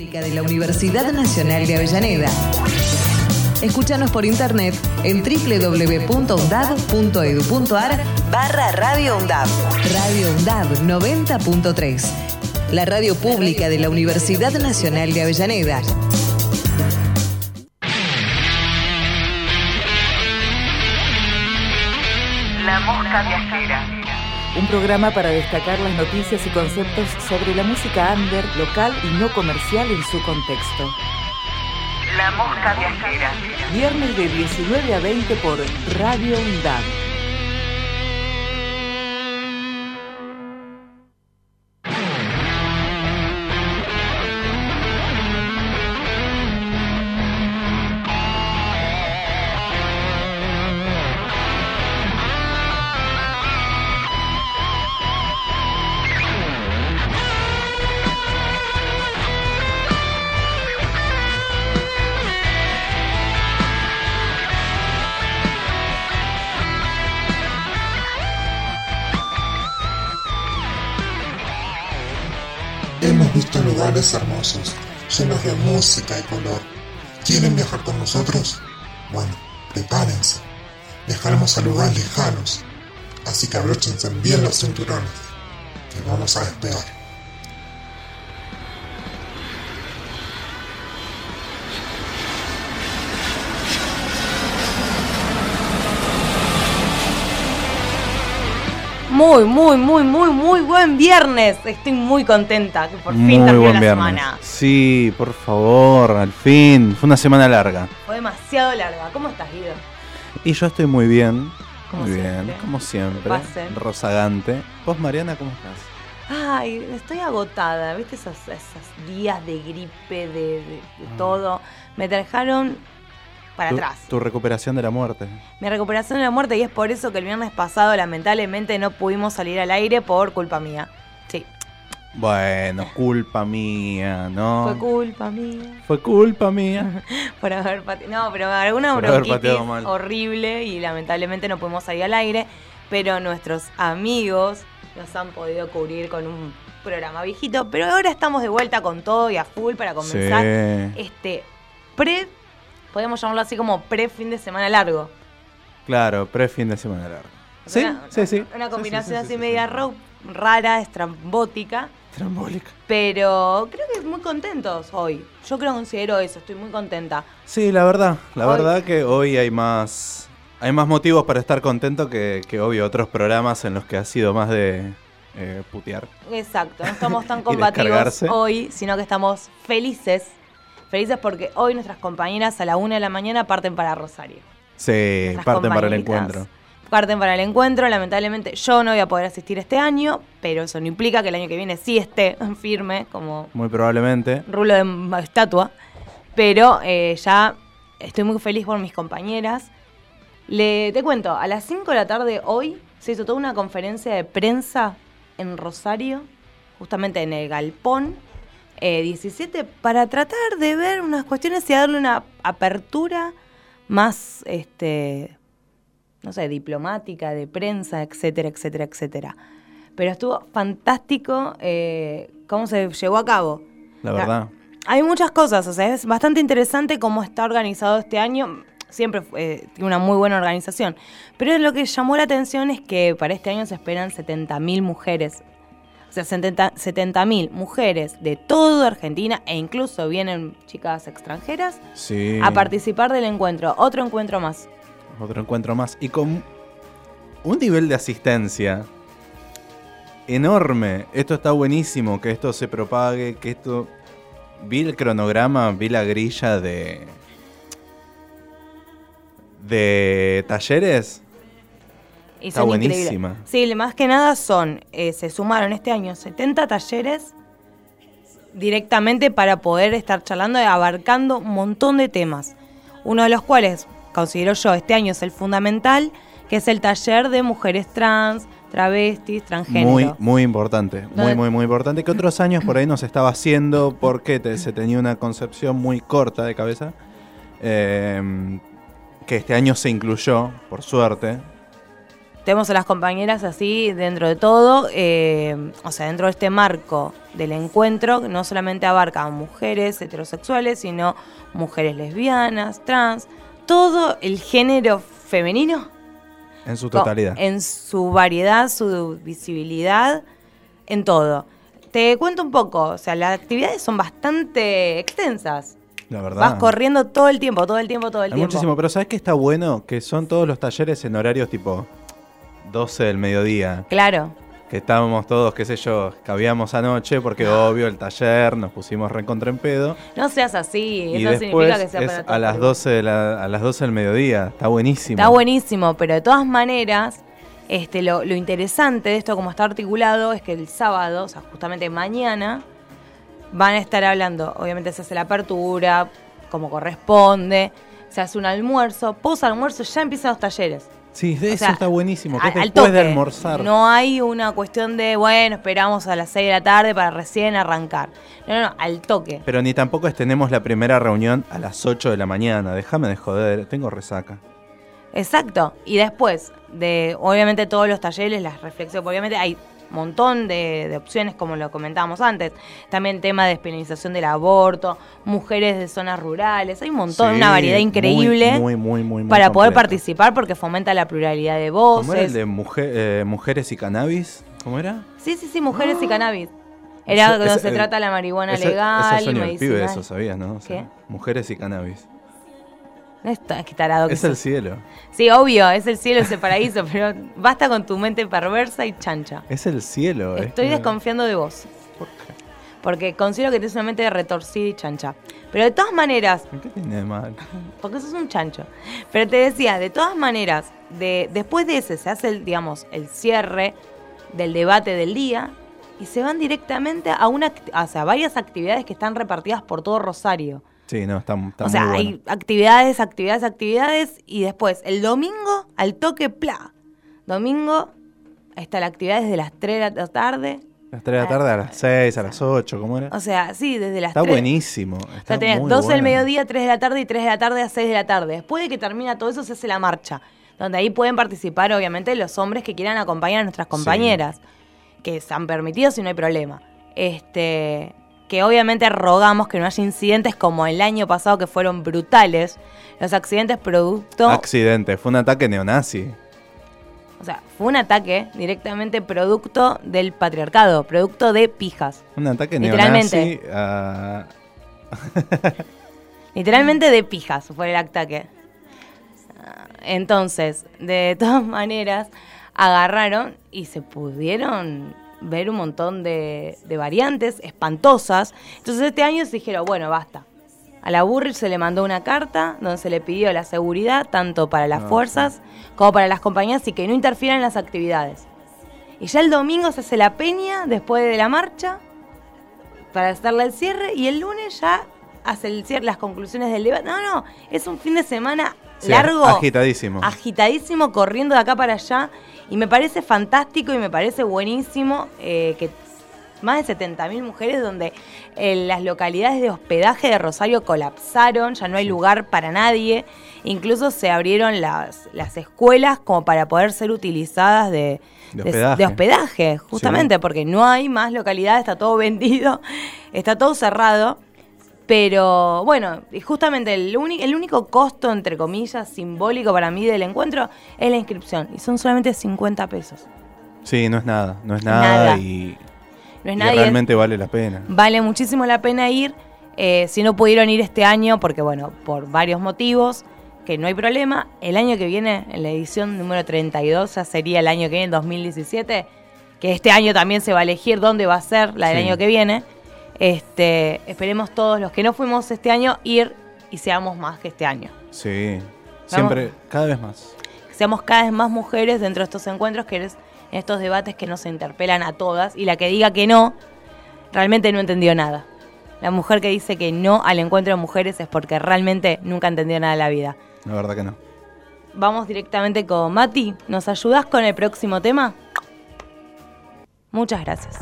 Pública de la Universidad Nacional de Avellaneda. Escúchanos por internet en www.undab.edu.ar barra Radio UNDAB. Radio UNDAB 90.3. La radio pública de la Universidad Nacional de Avellaneda. La Mosca Viajera. Un programa para destacar las noticias y conceptos sobre la música under, local y no comercial en su contexto. La Mosca Viajera. Viernes de 19 a 20 por Radio UNDAB. Hermosos, llenos de música y color. ¿Quieren viajar con nosotros? Bueno, prepárense. Viajaremos a lugares lejanos, así que abróchense bien los cinturones, que vamos a despegar. Muy, muy, muy, muy, muy buen viernes. Estoy muy contenta que por fin terminó la viernes. semana. Sí, por favor, al fin. Fue una semana larga. Fue demasiado larga. ¿Cómo estás, Guido? Y yo estoy muy bien. Como muy siempre. bien, como siempre. Rozagante. ¿Vos, Mariana, cómo estás? Ay, estoy agotada. ¿Viste esos, esos días de gripe, de, de- de Ah. todo? Me dejaron para Tu- atrás. Tu recuperación de la muerte. Mi recuperación de la muerte y es por eso que el viernes pasado lamentablemente no pudimos salir al aire por culpa mía. Sí, Bueno, culpa mía, ¿no? fue culpa mía. Fue culpa mía. por haber pate- No, pero alguna Por bronquitis pateado horrible y lamentablemente no pudimos salir al aire. Pero nuestros amigos nos han podido cubrir con un programa viejito. Pero ahora estamos de vuelta con todo y a full para comenzar Sí. este pre, podemos llamarlo así como pre fin de semana largo. Claro, pre-fin de semana largo. Sí, Una- sí, sí. Una combinación sí, sí, así sí, media rock, rara, estrambótica. Trambólica. Pero creo que muy contentos hoy. Yo creo considero eso, estoy muy contenta. Sí, la verdad, la Hoy- verdad que hoy hay más hay más motivos para estar contento que, que obvio otros programas en los que ha sido más de eh, putear. Exacto, no estamos tan combativos hoy, sino que estamos felices. Felices porque hoy nuestras compañeras a la una de la mañana parten para Rosario. Sí, Nuestras parten para el encuentro. Parten para el encuentro. Lamentablemente yo no voy a poder asistir este año, pero eso no implica que el año que viene sí esté firme, como Muy probablemente. rulo de estatua. Pero eh, ya estoy muy feliz por mis compañeras. Le, te cuento, a las 5 de la tarde hoy se hizo toda una conferencia de prensa en Rosario, justamente en el Galpón eh, 17, para tratar de ver unas cuestiones y darle una apertura más, este, no sé, diplomática, de prensa, etcétera, etcétera, etcétera. Pero estuvo fantástico eh, cómo se llevó a cabo. La verdad. Hay muchas cosas, o sea, es bastante interesante cómo está organizado este año. Siempre eh, tiene una muy buena organización. Pero lo que llamó la atención es que para este año se esperan 70.000 mujeres. O sea, 70 70.000 mujeres de toda Argentina e incluso vienen chicas extranjeras Sí. a participar del encuentro. Otro encuentro más. Otro encuentro más. Y con un nivel de asistencia enorme. Esto está buenísimo, que esto se propague, que esto... Vi el cronograma, vi la grilla de... De talleres. Y Está son buenísima. increíbles. Sí, más que nada son, eh, se sumaron este año 70 talleres directamente para poder estar charlando y abarcando un montón de temas. Uno de los cuales, considero yo, este año es el fundamental, que es el taller de mujeres trans, travestis, transgénero. Muy, muy importante. Muy, muy, muy importante. Que otros años por ahí no se estaba haciendo porque te- se tenía una concepción muy corta de cabeza. Eh, que este año se incluyó, por suerte. Tenemos a las compañeras así dentro de todo, eh, o sea, dentro de este marco del encuentro, no solamente abarca a mujeres heterosexuales, sino mujeres lesbianas, trans, todo el género femenino En su totalidad. En su variedad, su visibilidad, en todo. Te cuento un poco, o sea, las actividades son bastante extensas. La verdad. Vas corriendo todo el tiempo, todo el tiempo, todo el Hay tiempo. muchísimo, pero ¿sabes qué está bueno? Que son todos los talleres en horarios tipo 12 del mediodía. Claro. Que estábamos todos, qué sé yo, cabíamos anoche porque obvio el taller, nos pusimos recontra en pedo. No seas así, y eso después significa que sea es para todos a las, por igual. 12 de la- a las 12 del mediodía. Está buenísimo. Está buenísimo, pero de todas maneras, este, lo, lo interesante de esto, como está articulado, es que el sábado, o sea, justamente mañana, van a estar hablando, obviamente se hace la apertura, como corresponde, se hace un almuerzo, post almuerzo ya empiezan los talleres. Sí, de O eso sea, está buenísimo. Que al después de almorzar. No hay una cuestión de, bueno, esperamos a las 6 de la tarde para recién arrancar. No, no, no, al toque. Pero ni tampoco es tenemos la primera reunión a las 8 de la mañana. Déjame de joder, tengo resaca. Exacto. Y después de, obviamente, todos los talleres, las reflexiones, obviamente hay montón de, de opciones, como lo comentábamos antes. También tema de despenalización del aborto, mujeres de zonas rurales, hay un montón, Sí, una variedad increíble Muy, muy, muy, para poder participar porque fomenta la pluralidad de ¿Cómo era el voces. de mujer- eh, mujeres y cannabis? ¿Cómo era? Sí, sí, sí, mujeres y cannabis. Era cuando se trata la marihuana Ese- legal ese y del pibe, medicinal. eso sabías, ¿no? O sea, ¿Qué? Mujeres y cannabis. No tarado que Es el cielo. Sí, obvio, es el cielo, ese paraíso, pero basta con tu mente perversa y chancha. Es el cielo. es Estoy desconfiando de vos. ¿Por qué? Porque considero que tienes una mente retorcida y chancha. Pero de todas maneras, ¿Qué tiene de mal? porque sos un chancho. Pero te decía, de todas maneras, de, después de ese se hace, el, digamos, el cierre del debate del día y se van directamente a una, sea, varias actividades que están repartidas por todo Rosario. Sí, no, está, está o sea, muy hay bueno. actividades, actividades, actividades y después el domingo al toque, pla. Domingo está la actividad desde las 3 de la tarde. Las 3 de la tarde a las 6, a las 8, ¿cómo era? O sea, sí, desde las Está 3. buenísimo. O Está sea, tenés muy 12 del mediodía, 3 de la tarde y 3 de la tarde a 6 de la tarde. Después de que termina todo eso, se hace la marcha. Donde ahí pueden participar, obviamente, los hombres que quieran acompañar a nuestras compañeras. Que se han permitido si no hay problema. Este. Que obviamente rogamos que no haya incidentes como el año pasado que fueron brutales. Los accidentes producto. Accidente, fue un ataque neonazi. o sea, fue un ataque directamente producto del patriarcado, producto de pijas. Un ataque Literalmente. neonazi a... Literalmente de pijas fue el ataque. Ah, Entonces, de todas maneras, agarraron y se pudieron ver un montón de, de variantes espantosas. Entonces este año se dijeron, bueno, basta. A la Burrich se le mandó una carta donde se le pidió la seguridad tanto para las Ah, fuerzas como para las compañías y que no interfieran en las actividades. Y ya el domingo se hace la peña después de la marcha para hacerle el cierre y el lunes ya hace el cierre, las conclusiones del debate. No, no, es un fin de semana Sí, largo, agitadísimo. agitadísimo, corriendo de acá para allá. Y me parece fantástico y me parece buenísimo eh, que más de 70.000 mujeres donde eh, las localidades de hospedaje de Rosario colapsaron, ya no hay lugar para nadie. Incluso se abrieron las, las escuelas como para poder ser utilizadas de, De de- hospedaje. de hospedaje, justamente, porque no hay más localidades, está todo vendido, está todo cerrado. Pero bueno, justamente el, el único costo, entre comillas, simbólico para mí del encuentro es la inscripción. Y son solamente 50 pesos. Sí, no es nada, no es nada, Nada. y, No es y realmente vale la pena. Vale muchísimo la pena ir. eh, si no pudieron ir este año, porque bueno, por varios motivos, que no hay problema, el año que viene, en la edición número 32, ya sería el año que viene, 2017, que este año también se va a elegir dónde va a ser la del Sí. año que viene. Este, esperemos todos los que no fuimos este año ir y seamos más que este año. Sí, siempre, cada vez más. Que seamos cada vez más mujeres dentro de estos encuentros, que es en estos debates que nos interpelan a todas. Y la que diga que no, realmente no entendió nada. La mujer que dice que no al encuentro de mujeres es porque realmente nunca entendió nada de la vida. La verdad que no. Vamos directamente con Mati. ¿Nos ayudas con el próximo tema? Muchas gracias.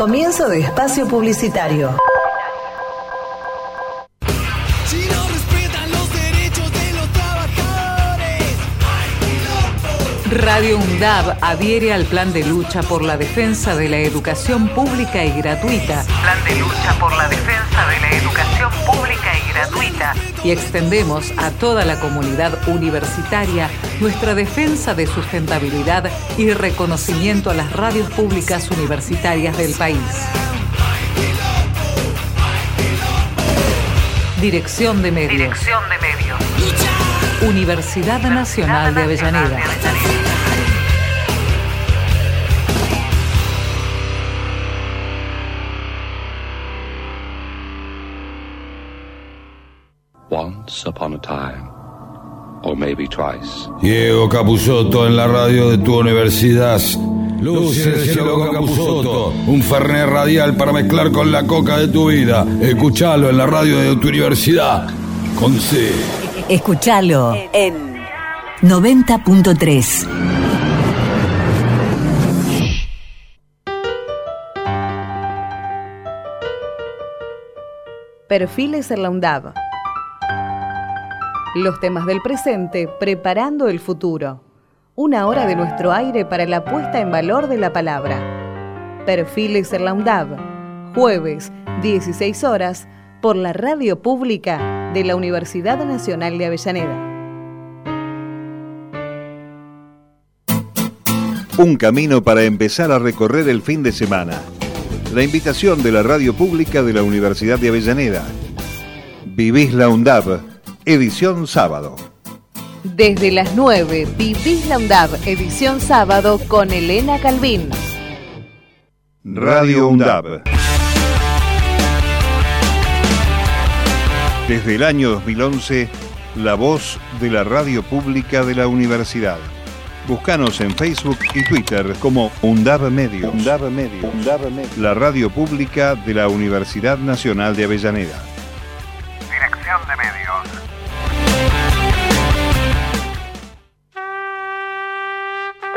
Comienzo de espacio publicitario. Radio UNDAB adhiere al plan de lucha por la defensa de la educación pública y gratuita Plan de lucha por la defensa de la educación pública y gratuita. Y extendemos a toda la comunidad universitaria nuestra defensa de sustentabilidad y reconocimiento a las radios públicas universitarias del país. Dirección de Medios. Dirección de medios. Universidad Nacional de Avellaneda. Once upon a time, or maybe twice. Diego Capusotto en la radio de tu universidad. Luces del cielo Capusotto, un fernet radial para mezclar con la coca de tu vida. Escuchalo en la radio de tu universidad. Con C. Escuchalo en 90.3. Perfiles en la UNDAB. Los temas del presente preparando el futuro. Una hora de nuestro aire para la puesta en valor de la palabra. Perfiles en la UNDAB. Jueves, 16 horas, por la radio pública de la Universidad Nacional de Avellaneda. Un camino para empezar a recorrer el fin de semana. La invitación de la radio pública de la Universidad de Avellaneda. Vivís la UNDAB, edición sábado. Desde las 9, Vivís la UNDAB, edición sábado con Elena Calvin. Radio UNDAB. Desde el año 2011, la voz de la radio pública de la universidad. Búscanos en Facebook y Twitter como UNDAB Medios. UNDAB Medios. La radio pública de la Universidad Nacional de Avellaneda.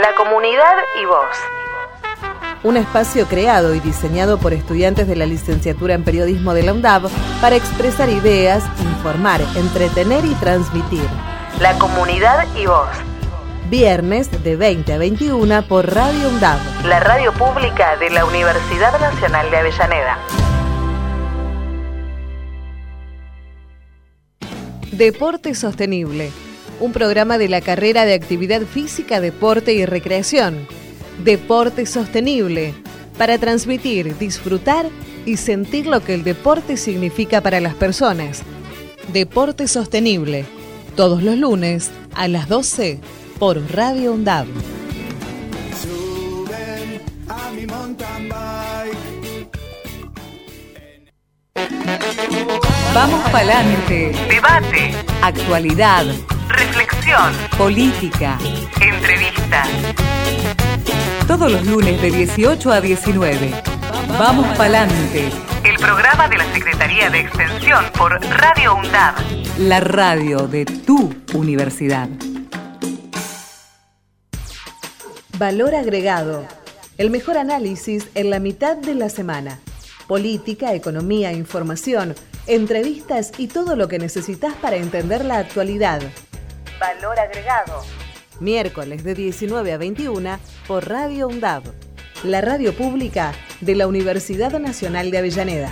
La comunidad y vos. Un espacio creado y diseñado por estudiantes de la licenciatura en periodismo de la UNDAB para expresar ideas, informar, entretener y transmitir. La comunidad y vos. Viernes de 20 a 21 por Radio UNDAB. La radio pública de la Universidad Nacional de Avellaneda. Deporte Sostenible, un programa de la carrera de Actividad Física, Deporte y Recreación. Deporte Sostenible, para transmitir, disfrutar y sentir lo que el deporte significa para las personas. Deporte Sostenible, todos los lunes a las 12 por Radio UNDAB. Suben a mi mountain bike. Vamos pa'lante. Debate. Actualidad, Reflexión. política. Entrevista. Todos los lunes de 18 a 19. Vamos pa'lante. El programa de la Secretaría de Extensión por Radio UNDAB. La radio de tu universidad. Valor agregado. El mejor análisis en la mitad de la semana. Política, economía, información, entrevistas y todo lo que necesitas para entender la actualidad. Valor agregado. Miércoles de 19 a 21 por Radio UNDAB, la radio pública de la Universidad Nacional de Avellaneda.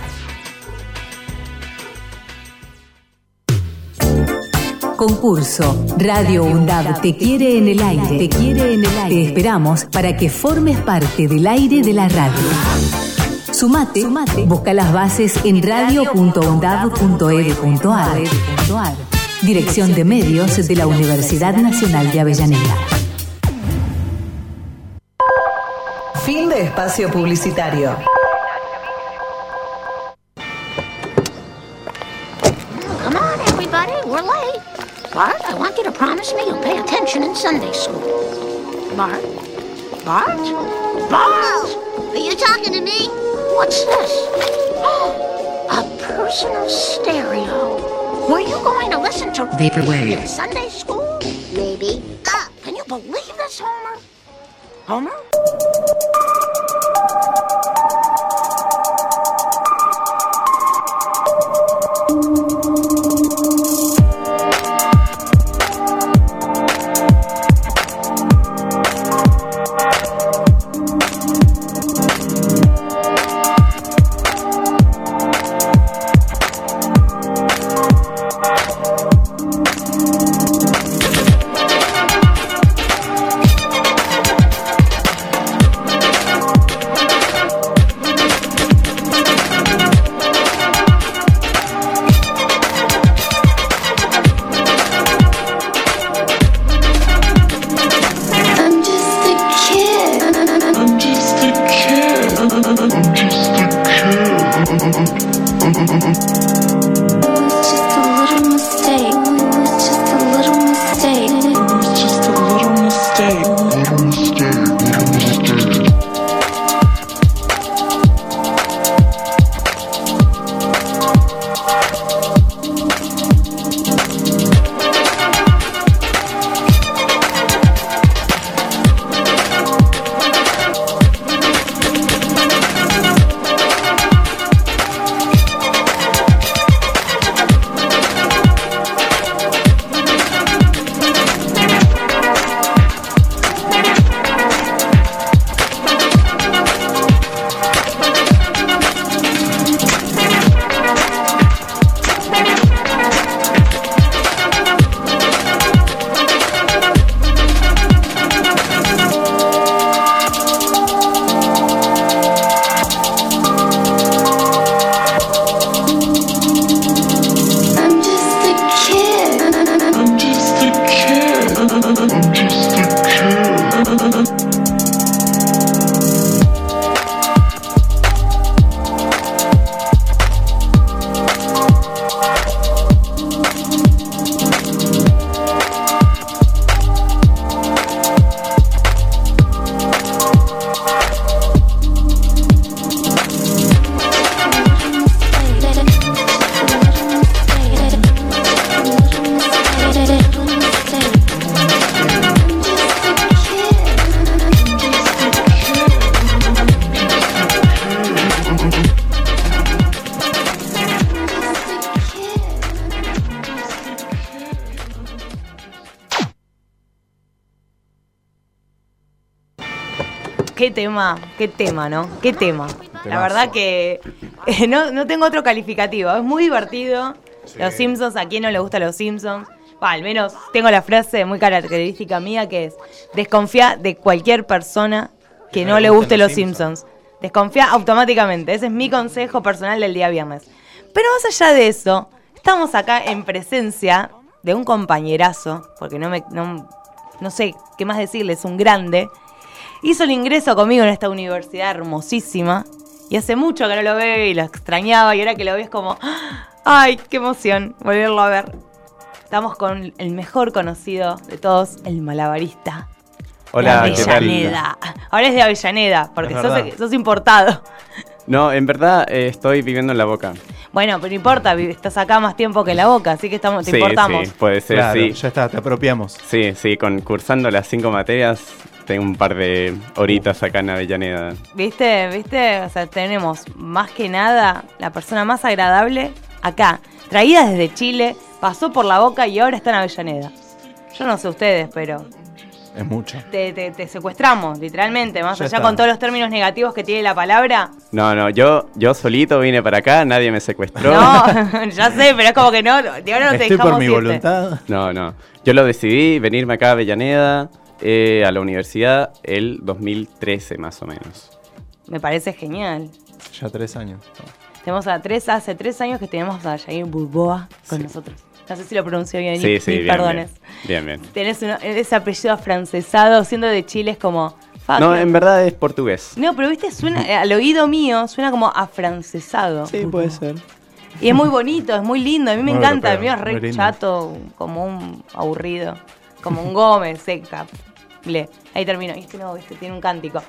Concurso. Radio UNDAB te quiere en el aire. Te quiere en el aire. Te esperamos para que formes parte del aire de la radio. Sumate, busca las bases en radio.undab.edu.ar. Dirección de Medios de la Universidad Nacional de Avellaneda. Fin de espacio publicitario. Come on, everybody, we're late. Bart, I want you to promise me you'll pay attention in Sunday school. Bart? Bart? Bart! Are you talking to me? What's this? A personal stereo. Were you going to listen to Vaporwave. in Sunday school? Maybe. Ah, can you believe this, Homer? Homer? Qué tema, ¿no? Qué tema. La verdad que eh, no, no tengo otro calificativo. Es muy divertido. Los Simpsons, ¿a quién no le gusta los Simpsons? Al menos tengo la frase muy característica mía que es desconfía de cualquier persona que no le guste los Simpsons. Desconfía automáticamente. Ese es mi consejo personal del día viernes. Pero más allá de eso, estamos acá en presencia de un compañerazo, porque no me no, no sé qué más decirles, un grande. Hizo el ingreso conmigo en esta universidad hermosísima y hace mucho que no lo veo y lo extrañaba y ahora que lo veo es como, ay, qué emoción volverlo a ver. Estamos con el mejor conocido de todos, el malabarista. Hola. Avellaneda. Ahora es de Avellaneda, porque sos, importado. No, en verdad eh, estoy viviendo en la boca. Bueno, pero no importa, estás acá más tiempo que en la boca, así que estamos, te sí, importamos. sí, puede ser, Claro, sí. ya está, te apropiamos. Sí, sí, con, cursando las cinco materias, tengo un par de horitas acá en Avellaneda. ¿Viste? ¿Viste? O sea, tenemos más que nada la persona más agradable acá, traída desde Chile, pasó por la boca y ahora está en Avellaneda. Yo no sé ustedes, pero Es mucho. te, te- te secuestramos, literalmente, más Ya allá está. con todos los términos negativos que tiene la palabra. No, no, yo, yo solito vine para acá, nadie me secuestró. No, ya sé, pero es como que no, de ahora no te dejamos irte. No, no. Yo lo decidí, venirme acá a Avellaneda, eh, a la universidad, el 2013 más o menos. Me parece genial. Ya tres años. Tenemos a tres, hace tres años que tenemos a Jair Burboa con nosotros. No sé si lo pronuncio bien, Sí, sí, bien, perdones. bien. Bien, bien. Tenés uno- ese apellido afrancesado, siendo de Chile es como... fuck. No, en verdad es portugués. No, pero viste, suena, eh, al oído mío suena como afrancesado. Sí, puede ser. Y es muy bonito, es muy lindo, a mí me Muy encanta, el europeo, mío es re chato, como un aburrido, como un Gómez, seca. Ble. Ahí termino, y este no, este tiene un cántico.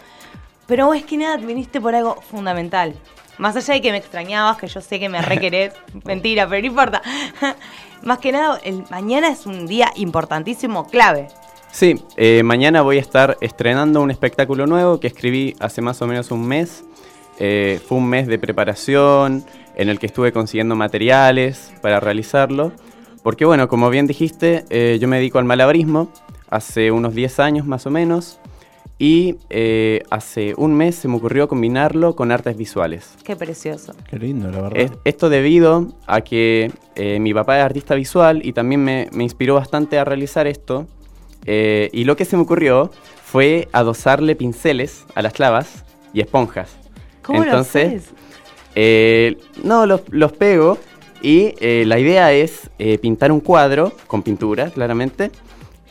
Pero vos es que nada, viniste por algo fundamental. Más allá de que me extrañabas, que yo sé que me requerés, mentira, pero no importa. Más que nada, el mañana es un día importantísimo, clave. Sí, eh, mañana voy a estar estrenando un espectáculo nuevo que escribí hace más o menos un mes. Eh, fue un mes de preparación en el que estuve consiguiendo materiales para realizarlo. Porque bueno, como bien dijiste, eh, yo me dedico al malabarismo hace unos 10 años más o menos. Y eh, hace un mes se me ocurrió combinarlo con artes visuales. Qué precioso. Qué lindo, la verdad. Es- esto debido a que eh, mi papá es artista visual y también me, me inspiró bastante a realizar esto. Eh, y lo que se me ocurrió fue adosarle pinceles a las clavas y esponjas. ¿Cómo lo Entonces, eh, no, los, los pego y eh, la idea es eh, pintar un cuadro con pintura, claramente,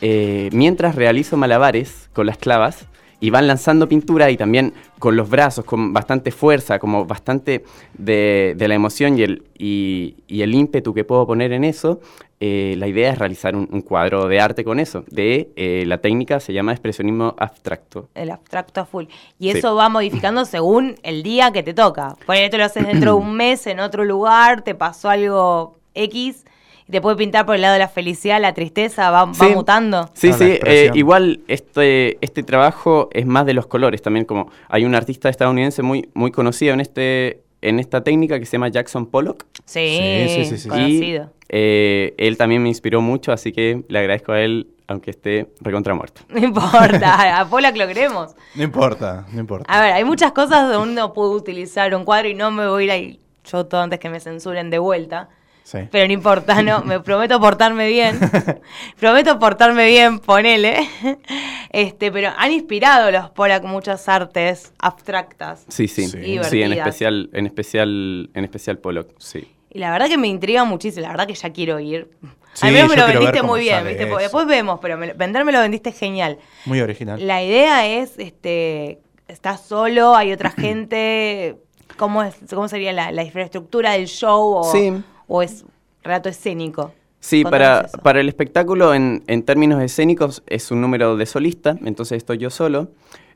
eh, mientras realizo malabares con las clavas y van lanzando pintura y también con los brazos, con bastante fuerza, como bastante de, de la emoción y el, y, y el ímpetu que puedo poner en eso. eh, la idea es realizar un, un cuadro de arte con eso. De eh, la técnica se llama expresionismo abstracto. El abstracto a full. Y Sí. eso va modificando según el día que te toca. Por ahí te lo haces dentro de un mes, en otro lugar, te pasó algo X, te puede pintar por el lado de la felicidad, la tristeza, va, mutando. Sí, sí, eh, igual este, este trabajo es más de los colores también, como hay un artista estadounidense muy, muy conocido en, este, en esta técnica que se llama Jackson Pollock. Sí, Sí, sí, sí, sí. conocido. Y eh, él también me inspiró mucho, así que le agradezco a él, aunque esté recontra muerto. No importa, a que lo queremos. No importa, no importa. A ver, hay muchas cosas donde uno puede utilizar un cuadro y no me voy a ir ahí yo todo antes que me censuren de vuelta. Sí. Pero no importa, no, me prometo portarme bien. prometo portarme bien, ponele. Este, pero han inspirado los Polak muchas artes abstractas. Sí, sí, sí, en especial, en especial, en especial Pollock, sí. Y la verdad que me intriga muchísimo, la verdad que ya quiero ir. Sí, Al menos me lo vendiste muy bien, ¿viste? eso. Porque después vemos, pero me, venderme lo vendiste genial. Muy original. La idea es, este, ¿estás solo? ¿Hay otra gente? ¿Cómo, es, cómo sería la, la infraestructura del show? O, Sí. O es relato escénico? Sí, para, eso. para el espectáculo en, en términos escénicos es un número de solista, entonces estoy yo solo.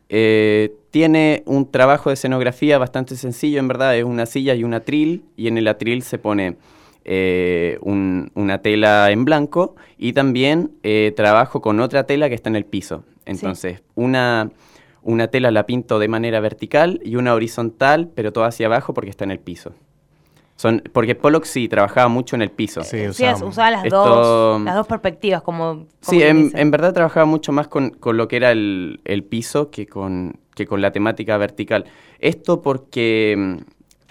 Eh, tiene un trabajo de escenografía bastante sencillo, en verdad, es una silla y un atril, y en el atril se pone eh, un- una tela en blanco y también eh, trabajo con otra tela que está en el piso. Entonces, una, una tela la pinto de manera vertical y una horizontal, pero toda hacia abajo porque está en el piso. Son, porque Pollock sí trabajaba mucho en el piso. Sí, es- usaba las, Esto- dos, las dos perspectivas, como. como Sí, en, en verdad trabajaba mucho más con, con lo que era el, el piso que con, que con la temática vertical. Esto porque,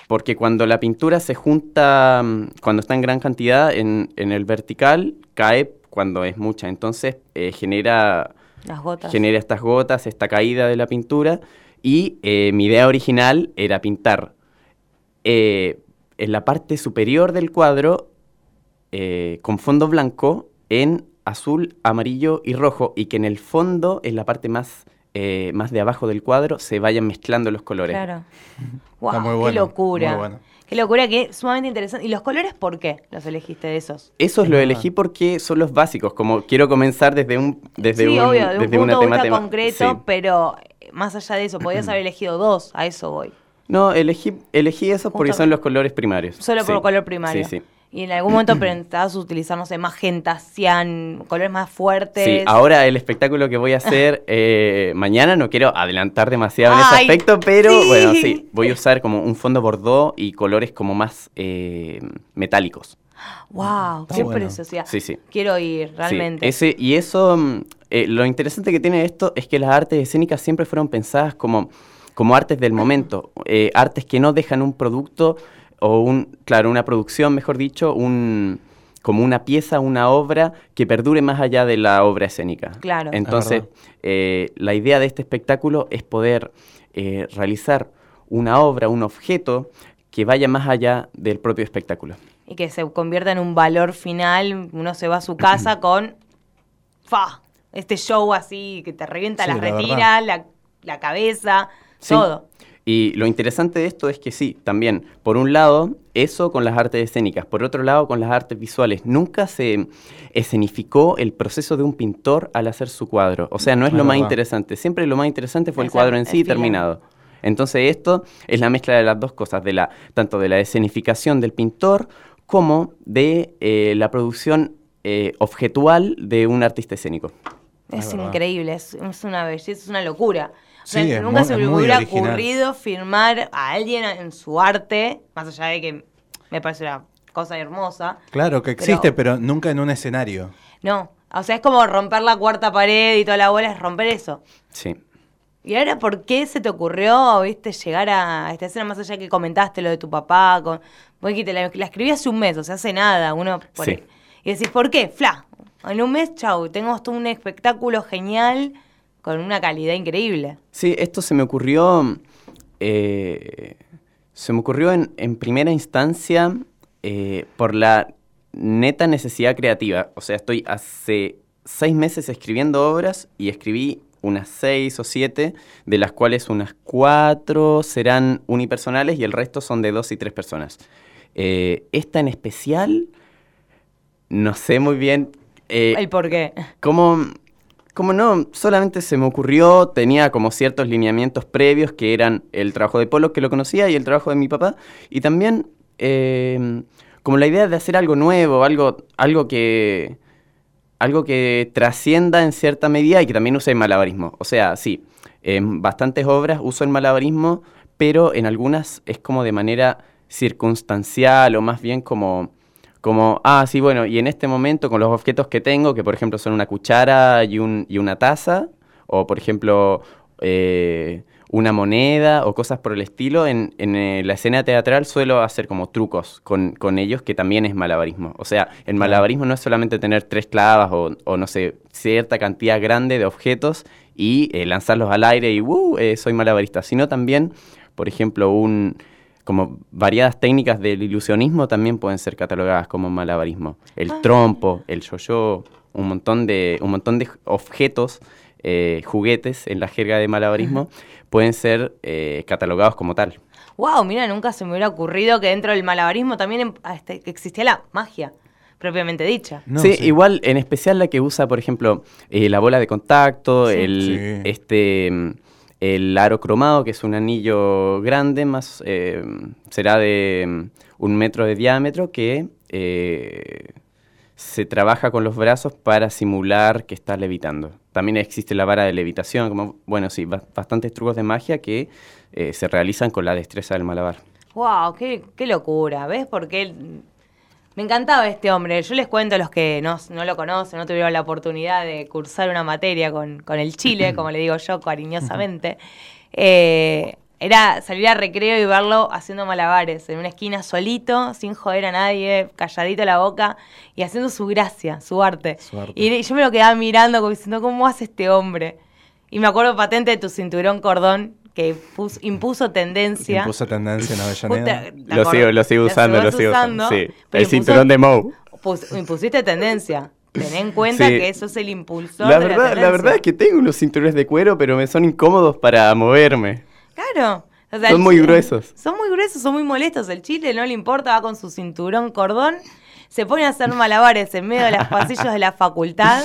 porque cuando la pintura se junta, cuando está en gran cantidad en, en el vertical, cae cuando es mucha. Entonces eh, genera, Las gotas. genera estas gotas, esta caída de la pintura. Y eh, mi idea original era pintar eh, en la parte superior del cuadro eh, con fondo blanco en azul, amarillo y rojo y que en el fondo, en la parte más, eh, más de abajo del cuadro, se vayan mezclando los colores. Claro. Wow, Está muy qué locura. muy bueno. Qué locura, que es sumamente interesante. ¿Y los colores por qué los elegiste de esos? Esos lo elegí porque son los básicos, como quiero comenzar desde un desde sí, un, obvio, de un desde punto una de vista tema- concreto, sí. pero eh, más allá de eso, podías haber elegido dos, a eso voy. No, elegí, elegí esos porque son los colores primarios. Solo por color primario. Sí, sí. Y en algún momento pensabas utilizar, no sé, magenta, cian, colores más fuertes. Sí, ahora el espectáculo que voy a hacer eh, mañana, no quiero adelantar demasiado en ese aspecto, pero sí. bueno, sí, voy a usar como un fondo bordó y colores como más eh, metálicos. ¡Wow! Está ¡Qué bueno. preciosidad! Sí, sí. Quiero ir, realmente. Sí, ese, y eso, mm, eh, lo interesante que tiene esto es que las artes escénicas siempre fueron pensadas como, como artes del momento, eh, artes que no dejan un producto o un, claro, una producción, mejor dicho, un, como una pieza, una obra que perdure más allá de la obra escénica. Claro. Es Entonces, eh, la idea de este espectáculo es poder eh, realizar una obra, un objeto que vaya más allá del propio espectáculo. Y que se convierta en un valor final. Uno se va a su casa con. ¡Fa! Este show así que te revienta Sí, las la retinas, la, la cabeza, Sí. todo. Y lo interesante de esto es que sí, también, por un lado, eso con las artes escénicas, por otro lado, con las artes visuales. Nunca se escenificó el proceso de un pintor al hacer su cuadro. O sea, no es lo más interesante. Siempre lo más interesante fue el cuadro en sí terminado. Entonces esto es la mezcla de las dos cosas, de la, tanto de la escenificación del pintor como de eh, la producción eh, objetual de un artista escénico. Es increíble, es, es una belleza, es una locura. O sea, Sí, es nunca muy- se me hubiera original. ocurrido firmar a alguien en su arte, más allá de que me parece una cosa hermosa. Claro que existe, pero, nunca en un escenario. No, o sea, es como romper la cuarta pared y toda la bola es romper eso. Sí. ¿Y ahora por qué se te ocurrió, viste, llegar a esta escena más allá que comentaste lo de tu papá? Con, vos dijiste, la, la escribí hace un mes, o sea, hace nada, uno... por- Sí. Y decís, ¿por qué? Fla, en un mes, chau, tengo todo un espectáculo genial con una calidad increíble. Sí, esto se me ocurrió. eh, se me ocurrió en, en primera instancia eh, por la neta necesidad creativa. O sea, estoy hace seis meses escribiendo obras y escribí unas seis o siete, de las cuales unas cuatro serán unipersonales y el resto son de dos y tres personas. Eh, esta en especial, no sé muy bien. eh, El por qué. ¿Cómo, cómo no? Solamente se me ocurrió, tenía como ciertos lineamientos previos que eran el trabajo de Polo, que lo conocía, y el trabajo de mi papá, y también eh, como la idea de hacer algo nuevo, algo, algo que algo que trascienda en cierta medida y que también use el malabarismo. O sea, sí, en bastantes obras uso el malabarismo, pero en algunas es como de manera circunstancial o más bien como, como, ah, sí, bueno, y en este momento con los objetos que tengo, que por ejemplo son una cuchara y, un, y una taza, o por ejemplo eh, una moneda o cosas por el estilo, en, en, eh, la escena teatral suelo hacer como trucos con, con ellos, que también es malabarismo. O sea, el malabarismo no es solamente tener tres clavas o, o no sé, cierta cantidad grande de objetos y eh, lanzarlos al aire y ¡uh! eh, soy malabarista, sino también, por ejemplo, un como variadas técnicas del ilusionismo también pueden ser catalogadas como malabarismo. El Ah. trompo, el yo-yo, un montón de, un montón de objetos, eh, juguetes en la jerga de malabarismo, pueden ser eh, catalogados como tal. Wow, mira, nunca se me hubiera ocurrido que dentro del malabarismo también em- ah, este, existía la magia, propiamente dicha. sí, igual en especial la que usa, por ejemplo, eh, la bola de contacto, Sí. el, Sí. este, mm, el aro cromado, que es un anillo grande, más eh, será de mm, un metro de diámetro, que eh, se trabaja con los brazos para simular que está levitando. También existe la vara de levitación, como, bueno, sí, ba- bastantes trucos de magia que eh, se realizan con la destreza del malabar. wow, qué, qué locura, ¿ves? Porque él- me encantaba este hombre. Yo les cuento a los que no, no lo conocen, no tuvieron la oportunidad de cursar una materia con, con el Chile, como le digo yo cariñosamente. Eh, era salir a recreo y verlo haciendo malabares en una esquina solito, sin joder a nadie, calladito la boca y haciendo su gracia, su arte. Su arte. Y yo me lo quedaba mirando como diciendo, ¿cómo hace este hombre? Y me acuerdo patente de tu cinturón cordón que pus- impuso tendencia. Impuso tendencia en Avellaneda. Puta, ¿te Lo sigo, lo sigo usando, lo sigo usando. Sí. pero El impuso- cinturón de Moe. Pus- impusiste tendencia. Ten en cuenta Sí. que eso es el impulsor La de verdad, la verdad es que tengo unos cinturones de cuero, pero me son incómodos para moverme. Claro. O sea, Son muy chile- gruesos. Son muy gruesos, son muy molestos. El chile no le importa, va con su cinturón cordón, se pone a hacer malabares en medio de los pasillos de la facultad,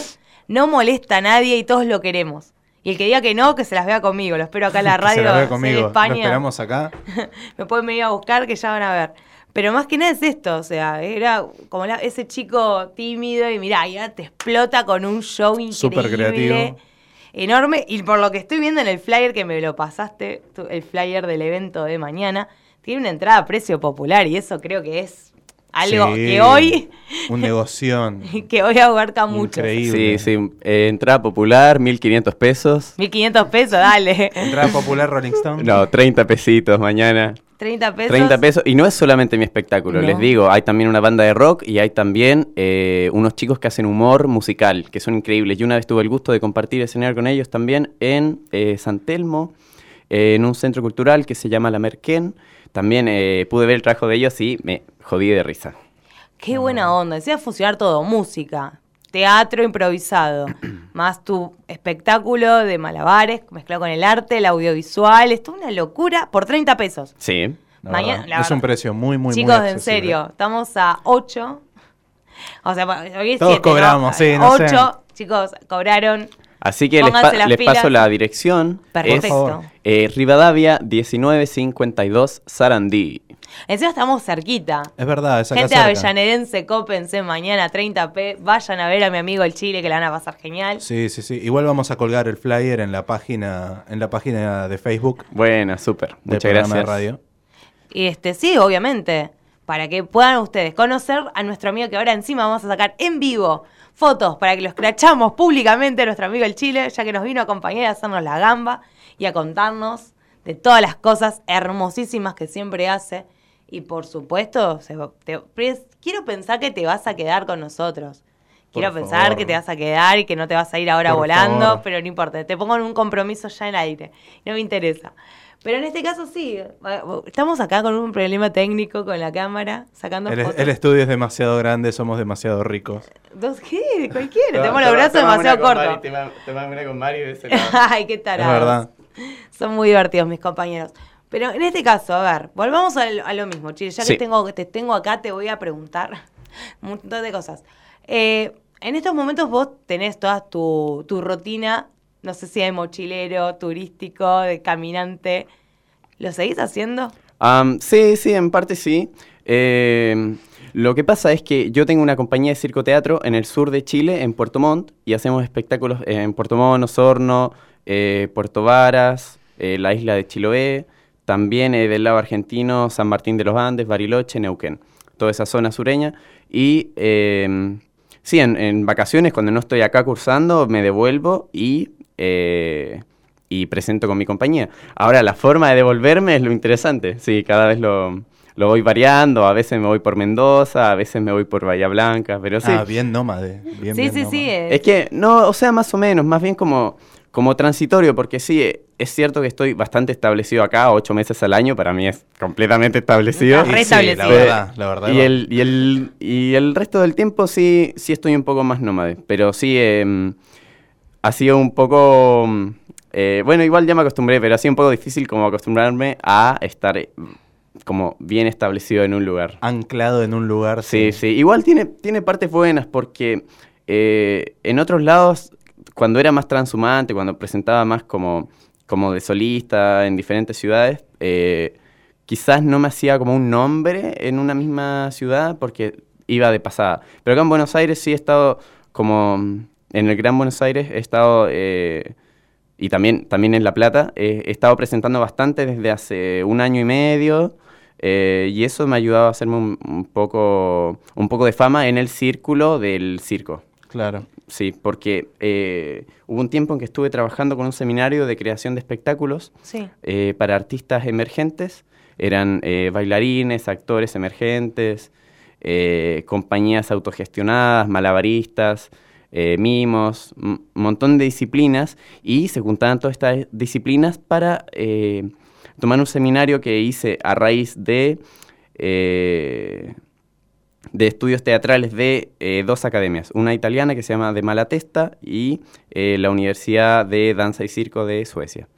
no molesta a nadie y todos lo queremos. Y el que diga que no, que se las vea conmigo. Lo espero acá en la radio se la vea conmigo. Lo España. esperamos acá. me pueden venir a buscar que ya van a ver. Pero más que nada es esto, o sea, era como la- ese chico tímido y mirá, ya te explota con un show increíble, Súper creativo. enorme. Y por lo que estoy viendo en el flyer que me lo pasaste, el flyer del evento de mañana, tiene una entrada a precio popular y eso creo que es algo Sí, que hoy Un negoción. que hoy abarca mucho. Increíble. Sí, sí. eh, entrada popular, 1500 pesos. 1500 pesos, dale. Entrada popular Rolling Stone. No, 30 pesitos mañana. 30 pesos. 30 pesos. Y no es solamente mi espectáculo, No. les digo, hay también una banda de rock y hay también eh, unos chicos que hacen humor musical, que son increíbles. Yo una vez tuve el gusto de compartir escenario con ellos también en eh, San Telmo, eh, en un centro cultural que se llama La Merquén. También eh, pude ver el trabajo de ellos y me jodí de risa. Qué buena onda. Decía fusionar todo, música, teatro improvisado, más tu espectáculo de malabares mezclado con el arte, el audiovisual. Esto es una locura por 30 pesos. Sí. La Mañana- verdad. la es verdad. un precio muy, muy, Chicos, muy en serio, estamos a 8. O sea, hoy es Todos siete, cobramos, sí, no sé. 8, chicos, cobraron. Así que les, pa- paso la dirección. Perfecto. Es, eh, Rivadavia 1952 Sarandí. Encima estamos cerquita. Es verdad, es acá Gente cerca. avellanedense, cópense mañana 30p. Vayan a ver a mi amigo el Chile que la van a pasar genial. Sí, sí, sí. Igual vamos a colgar el flyer en la página, en la página de Facebook. Buena, súper. del Muchas programa de gracias. radio. Y este, sí, obviamente. Para que puedan ustedes conocer a nuestro amigo que ahora encima vamos a sacar en vivo fotos para que lo escrachamos públicamente a nuestro amigo el Chile, ya que nos vino a acompañar a hacernos la gamba y a contarnos de todas las cosas hermosísimas que siempre hace. Y por supuesto, te- quiero pensar que te vas a quedar con nosotros. Quiero Por pensar favor. que te vas a quedar y que no te vas a ir ahora Por volando, favor. pero no importa, te pongo en un compromiso ya en aire. No me interesa. Pero en este caso sí, estamos acá con un problema técnico con la cámara, sacando El, fotos. el estudio es demasiado grande, somos demasiado ricos. ¿Dos qué? Cualquiera, tenemos los brazos demasiado cortos. una con Mario de ese Ay, qué Es tarados. verdad. Son muy divertidos mis compañeros. Pero en este caso, a ver, volvamos a lo, a lo mismo, Chile. Ya Sí. que tengo, te tengo acá, te voy a preguntar un montón de cosas. Eh, en estos momentos vos tenés toda tu, tu rutina, no sé si de mochilero, turístico, de caminante. ¿Lo seguís haciendo? Sí, sí, en parte sí. Eh, lo que pasa es que yo tengo una compañía de circo-teatro en el sur de Chile, en Puerto Montt, y hacemos espectáculos en Puerto Montt, Osorno, eh, Puerto Varas, la isla de Chiloé, también del lado argentino, San Martín de los Andes, Bariloche, Neuquén, toda esa zona sureña. Y sí, en, en vacaciones, cuando no estoy acá cursando, me devuelvo y... eh, y presento con mi compañía. Ahora, la forma de devolverme es lo interesante. Sí, cada vez lo, lo voy variando. A veces me voy por Mendoza, a veces me voy por Bahía Blanca, pero sí. Ah, bien nómade. Bien, sí, bien sí, nómade. sí. eh, Es que, no, o sea, más o menos, más bien como, como transitorio, porque sí, eh, es cierto que estoy bastante establecido acá, ocho meses al año, para mí es completamente establecido. Y sí, la verdad, la verdad. Y el, y, el, y el resto del tiempo sí, sí estoy un poco más nómade, pero sí eh, ha sido un poco... eh, bueno, igual ya me acostumbré, pero ha sido un poco difícil como acostumbrarme a estar eh, como bien establecido en un lugar. Anclado en un lugar. Sí, sí. Igual tiene, tiene partes buenas porque eh, en otros lados, cuando era más transhumante, cuando presentaba más como, como de solista en diferentes ciudades, eh, quizás no me hacía como un nombre en una misma ciudad porque iba de pasada. Pero acá en Buenos Aires sí he estado como... En el Gran Buenos Aires he estado... eh, y también, también en La Plata, eh, he estado presentando bastante desde hace un año y medio. Eh, y eso me ayudaba a hacerme un, un poco, un poco de fama en el círculo del circo. Claro. Sí, porque eh, hubo un tiempo en que estuve trabajando con un seminario de creación de espectáculos Sí. eh, para artistas emergentes. Eran eh, bailarines, actores emergentes, eh, compañías autogestionadas, malabaristas, eh, mimos, un montón de disciplinas. Y se juntaban todas estas disciplinas para eh, tomar un seminario que hice a raíz de... de estudios teatrales de eh, dos academias, una italiana que se llama de Malatesta y eh, la Universidad de Danza y Circo de Suecia.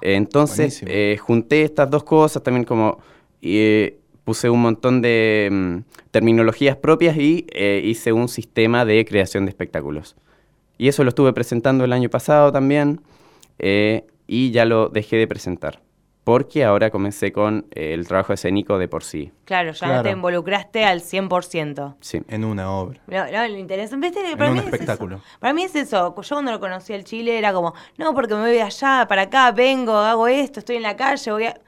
Entonces eh, junté estas dos cosas, también como eh, puse un montón de mm, terminologías propias y eh, hice un sistema de creación de espectáculos. Y eso lo estuve presentando el año pasado también eh, y ya lo dejé de presentar. Porque ahora comencé con eh, el trabajo escénico de por sí. Claro, ya Claro. te involucraste al 100%. Sí. En una obra. No, no, lo interesante, ¿viste? En Para un mí es eso. espectáculo. Para mí es eso. Yo cuando lo conocí al Chile era como, no, porque me voy allá, para acá, vengo, hago esto, estoy en la calle, voy a...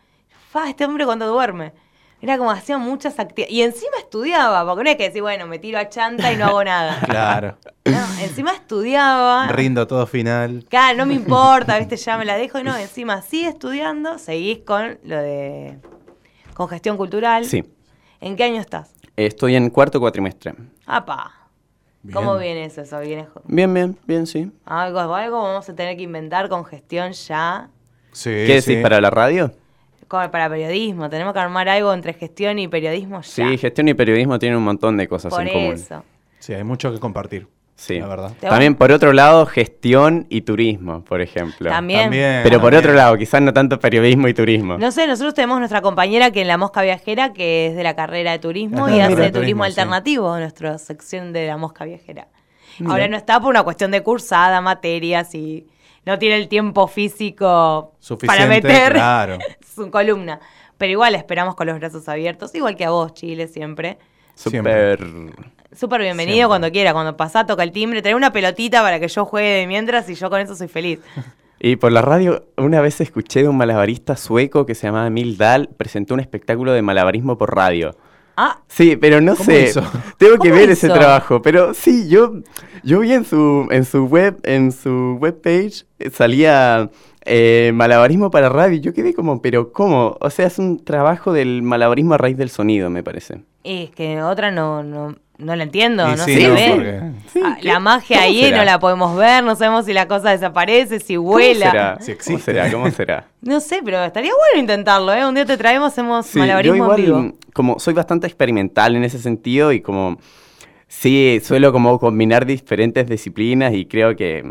Fa, este hombre cuando duerme. Era como hacía muchas actividades. Y encima estudiaba, porque no es que decir, bueno, me tiro a chanta y no hago nada. Claro. No, encima estudiaba. Rindo todo final. Claro, no me importa, viste, ya me la dejo. Y no, encima sigue estudiando, seguís con lo de. con gestión cultural. Sí. ¿En qué año estás? Estoy en cuarto cuatrimestre. ¡Apa! ¿Cómo viene eso? eso? ¿Viene Bien, bien, bien, sí. algo, algo vamos a tener que inventar con gestión ya. Sí, ¿Qué decís para la radio? Para periodismo. Tenemos que armar algo entre gestión y periodismo ya. Sí, gestión y periodismo tienen un montón de cosas Por en común. eso. Sí, hay mucho que compartir. Sí. La verdad. También por otro lado, gestión y turismo, por ejemplo. También. También, Pero por también. otro lado, quizás no tanto periodismo y turismo. No sé, nosotros tenemos nuestra compañera que en la Mosca Viajera, que es de la carrera de turismo y hace Turismo, turismo sí. alternativo, nuestra sección de la Mosca Viajera. Mira. Ahora no está por una cuestión de cursada, materias y no tiene el tiempo físico para meter claro. su columna. Pero igual esperamos con los brazos abiertos, igual que a vos, Chile, siempre. Súper. Súper bienvenido Siempre. cuando quiera, cuando pasá, toca el timbre, trae una pelotita para que yo juegue de mientras y yo con eso soy feliz. Y por la radio, una vez escuché de un malabarista sueco que se llamaba Emil Dahl, presentó un espectáculo de malabarismo por radio. Ah, Sí, pero no ¿Cómo sé. hizo? Tengo que ¿Cómo ver ese trabajo. Pero sí, yo, yo vi en su, en su web, en su webpage, eh, salía eh, malabarismo para radio. Yo quedé como, pero ¿cómo? O sea, es un trabajo del malabarismo a raíz del sonido, me parece. y es que otra no, no, no la entiendo, Y no sí, se no, ve. porque- Ah, la magia ¿Cómo ahí será? no la podemos ver, no sabemos si la cosa desaparece, si ¿Cómo vuela. será? Si ¿Cómo será? ¿Cómo será? No sé, pero estaría bueno intentarlo, ¿eh? Un día te traemos, hacemos Sí, yo malabarismo igual, en vivo. como soy bastante experimental en ese sentido y como sí, suelo como combinar diferentes disciplinas y creo que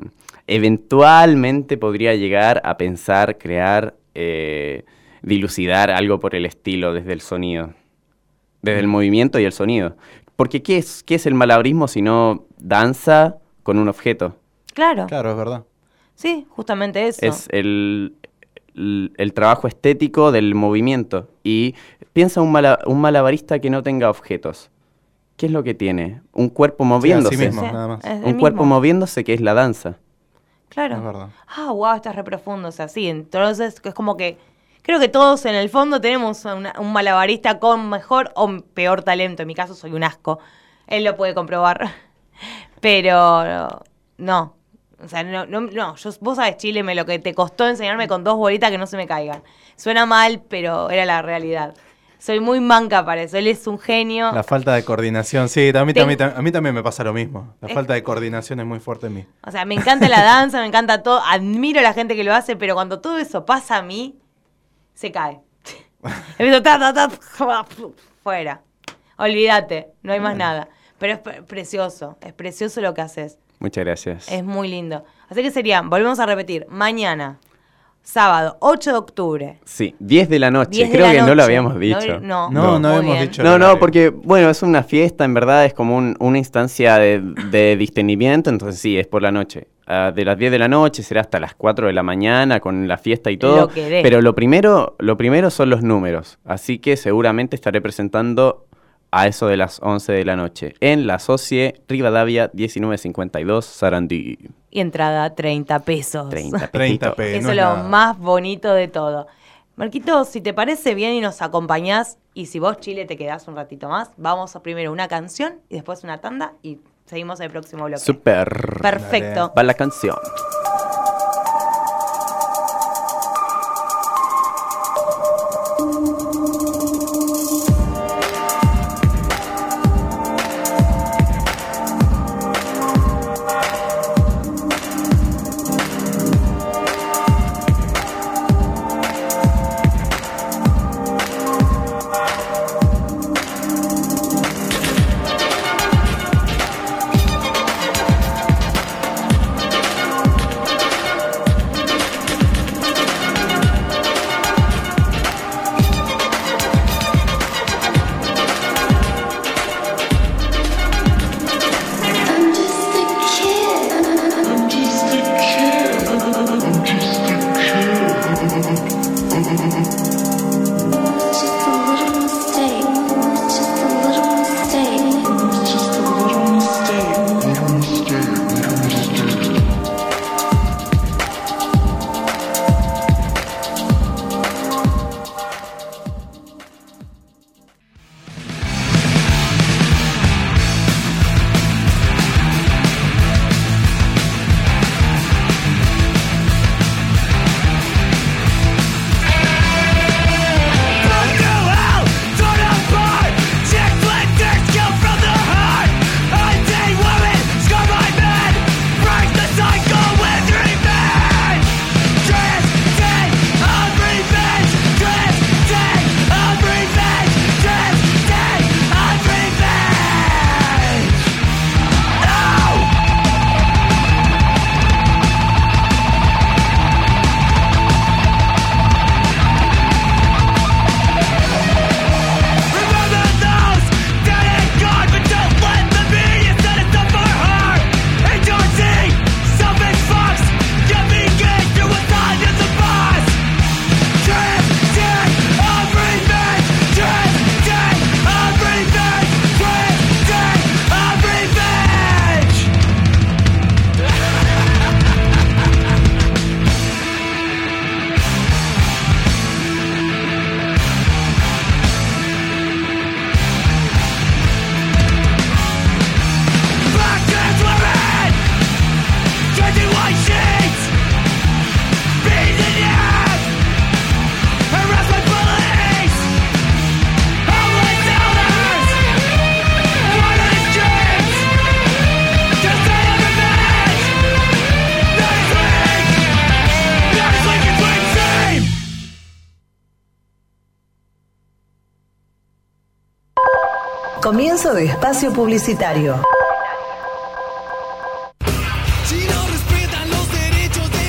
eventualmente podría llegar a pensar, crear, eh, dilucidar algo por el estilo desde el sonido, desde el movimiento y el sonido. Porque ¿qué es, qué es el malabarismo si no danza con un objeto? Claro, Claro, es verdad. sí, justamente eso. Es el, el, el trabajo estético del movimiento. Y piensa un, mala- un malabarista que no tenga objetos. ¿Qué es lo que tiene? Un cuerpo moviéndose. mismo, Sí, nada más. un cuerpo mismo. moviéndose que es la danza. Claro. Es verdad. Ah, wow, estás re profundo. O sea, sí, entonces es como que creo que todos en el fondo tenemos una- un malabarista con mejor o peor talento. En mi caso soy un asco. Él lo puede comprobar. Pero no. O sea, no, no, no. Yo, vos sabes, Chile, me lo que te costó enseñarme con dos bolitas que no se me caigan. Suena mal, pero era la realidad. Soy muy manca para eso. Él es un genio. La falta de coordinación. Sí, a mí, Ten- también, a mí también me pasa lo mismo. La Es- falta de coordinación es muy fuerte en mí. O sea, me encanta la danza, me encanta todo, admiro a la gente que lo hace, pero cuando todo eso pasa a mí, se cae. Empiezo, ta, ta, ta, fuera. Olvídate, no hay más nada. Pero es pre- precioso, es precioso lo que haces. Muchas gracias. Es muy lindo. Así que sería, volvemos a repetir, mañana, sábado, 8 de octubre. Sí, 10 de la noche. 10 de Creo la que no lo habíamos No, dicho. no, No, no muy hemos bien. dicho. No, no, porque, bueno, es una fiesta, en verdad, es como un- una instancia de, de distendimiento, entonces sí, es por la noche. Ah, de las 10 de la noche será hasta las 4 de la mañana con la fiesta y todo. Lo que dé. Pero lo primero, lo primero son los números, así que seguramente estaré presentando a eso de las 11 de la noche en la Socie Rivadavia 1952 Sarandí. Y entrada 30 pesos. 30 30 pesitos. pesos. Eso no es es lo nada. más bonito de todo. Marquito, si te parece bien y nos acompañás, y si vos, Chile, te quedás un ratito más, vamos a primero una canción y después una tanda y seguimos el próximo bloque. Super. Perfecto. Va la canción.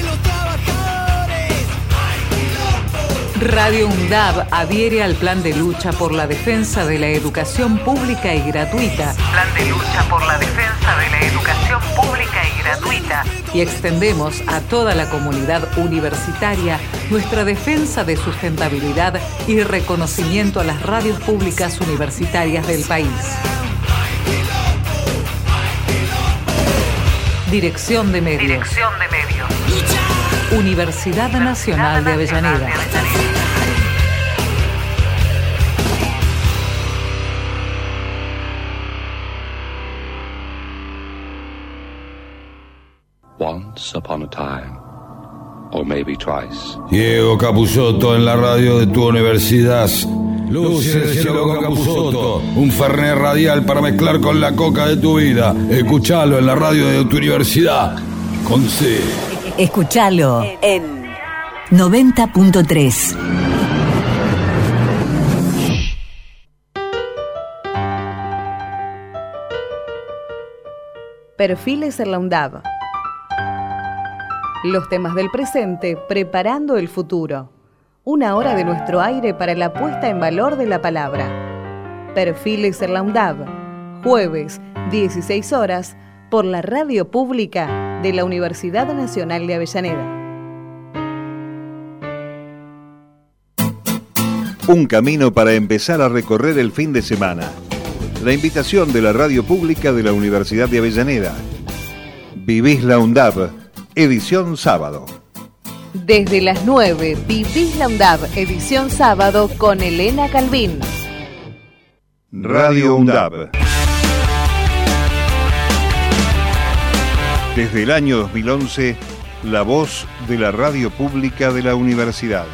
Los trabajadores. Radio UNDAB adhiere al plan de lucha por la defensa de la educación pública y gratuita Plan de lucha por la defensa de la educación pública y gratuita. y extendemos a toda la comunidad universitaria nuestra defensa de sustentabilidad y reconocimiento a las radios públicas universitarias del país. Dirección de Medios. Dirección de medios. Universidad Nacional de Avellaneda. Once upon a time, or maybe twice. Diego Capusotto en la radio de tu universidad. Luces de Cielo Capusotto, un fernet radial para mezclar con la coca de tu vida. Escuchalo en la radio de tu universidad. Con C. Escuchalo en 90.3. Perfiles en la UNDAB. Los temas del presente preparando el futuro. Una hora de nuestro aire para la puesta en valor de la palabra. Perfiles en la UNDAB. Jueves, 16 horas, por la radio pública de la Universidad Nacional de Avellaneda. Un camino para empezar a recorrer el fin de semana. La invitación de la radio pública de la Universidad de Avellaneda. Vivís la UNDAB, edición sábado. Desde las 9, Vivís la UNDAB, edición sábado con Elena Calvin. Radio UNDAB. Desde el año 2011, la voz de la radio pública de la universidad.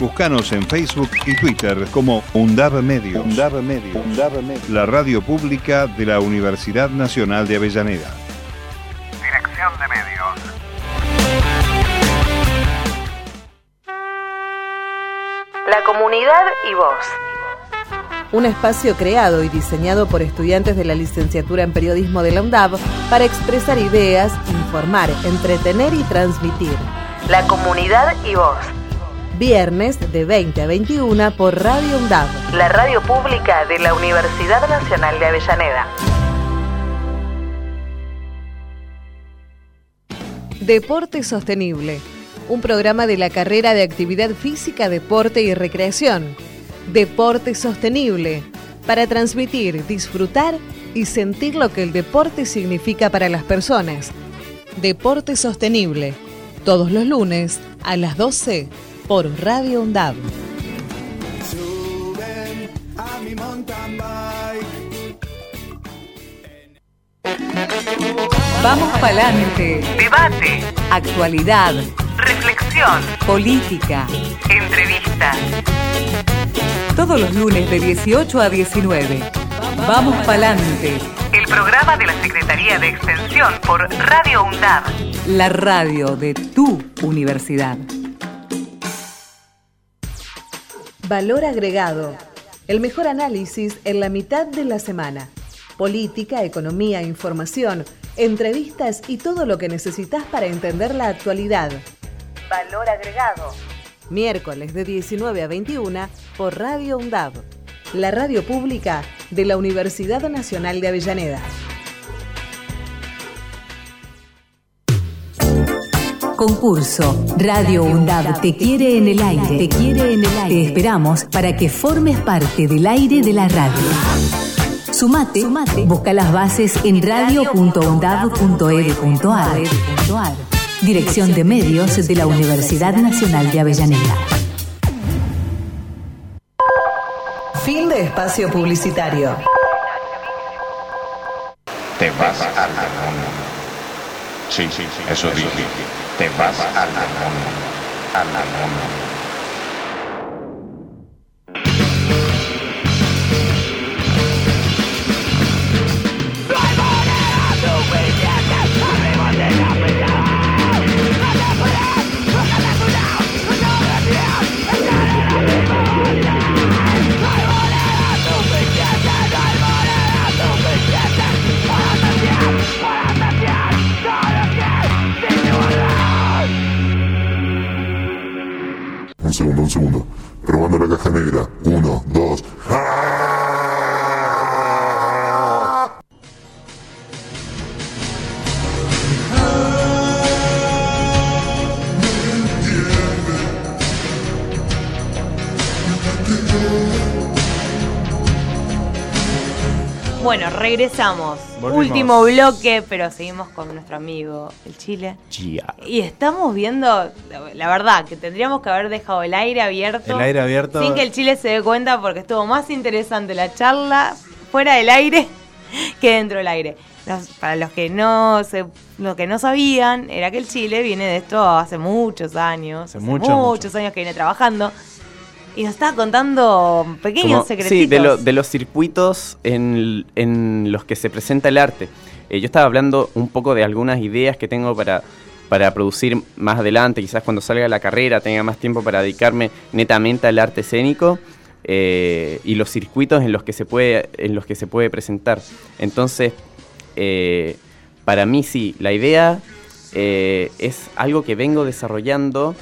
Búscanos en Facebook y Twitter como UNDAB Medios. Medios. La radio pública de la Universidad Nacional de Avellaneda. La comunidad y vos. Un espacio creado y diseñado por estudiantes de la licenciatura en periodismo de la UNDAB para expresar ideas, informar, entretener y transmitir. La comunidad y vos. Viernes de 20 a 21 por Radio UNDAB. La radio pública de la Universidad Nacional de Avellaneda. Deporte Sostenible, un programa de la carrera de Actividad Física, Deporte y Recreación. Deporte Sostenible, para transmitir, disfrutar y sentir lo que el deporte significa para las personas. Deporte Sostenible, todos los lunes a las 12 por Radio UNDAB. A mi mountain bike. Vamos pa'lante. Debate, Actualidad, reflexión, política. entrevistas. Todos los lunes de 18 a 19. Vamos pa'lante. El programa de la Secretaría de Extensión por Radio UNDAB. La radio de tu universidad. Valor agregado. El mejor análisis en la mitad de la semana. Política, economía, información, entrevistas y todo lo que necesitas para entender la actualidad. Valor agregado. Miércoles de 19 a 21 por Radio UNDAB, la radio pública de la Universidad Nacional de Avellaneda. Concurso Radio UNDAB te quiere en el aire. Te quiere en el aire. Te esperamos para que formes parte del aire de la radio. Sumate, busca las bases en radio.undab.edu.ar. Dirección de Medios de la Universidad Nacional de Avellaneda. Fin de espacio publicitario. Te vas al demonio. Sí, sí, eso dije. Te vas al demonio. Al demonio. Un segundo, un segundo. Probando la caja negra. Uno, dos. Bueno, regresamos. Volvimos. Último bloque, pero seguimos con nuestro amigo el Chile. Gia. Y estamos viendo, la verdad, que tendríamos que haber dejado el aire abierto. El aire abierto. Sin que el Chile se dé cuenta porque estuvo más interesante la charla fuera del aire que dentro del aire. Los- para los que no se, los que no sabían, era que el Chile viene de esto hace muchos años. Hace hace mucho, muchos años que viene trabajando. Y nos estaba contando pequeños Como- secretitos. Sí, de, lo- de los circuitos en, en los que se presenta el arte. Eh, yo estaba hablando un poco de algunas ideas que tengo para, para producir más adelante, quizás cuando salga la carrera tenga más tiempo para dedicarme netamente al arte escénico eh, y los circuitos en los que se puede, en los que se puede presentar. Entonces, eh, para mí sí, la idea eh, es algo que vengo desarrollando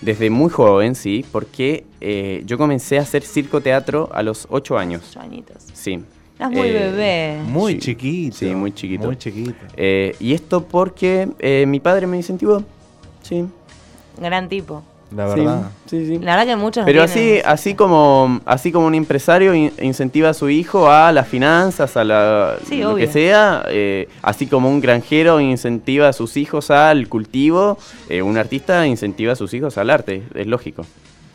desde muy joven, sí, porque eh, yo comencé a hacer circo-teatro a los 8 años. Ocho añitos. Sí. Estás muy bebé. Muy Sí. chiquito. Sí, muy chiquito. Muy chiquito. Eh, y esto porque eh, mi padre me incentivó. Sí. Gran tipo. La verdad. Sí, sí. La verdad que muchos Pero así, así como, así como un empresario in- incentiva a su hijo a las finanzas, a la, Sí, lo obvio. que sea, eh, así como un granjero incentiva a sus hijos al cultivo, eh, un artista incentiva a sus hijos al arte, es lógico.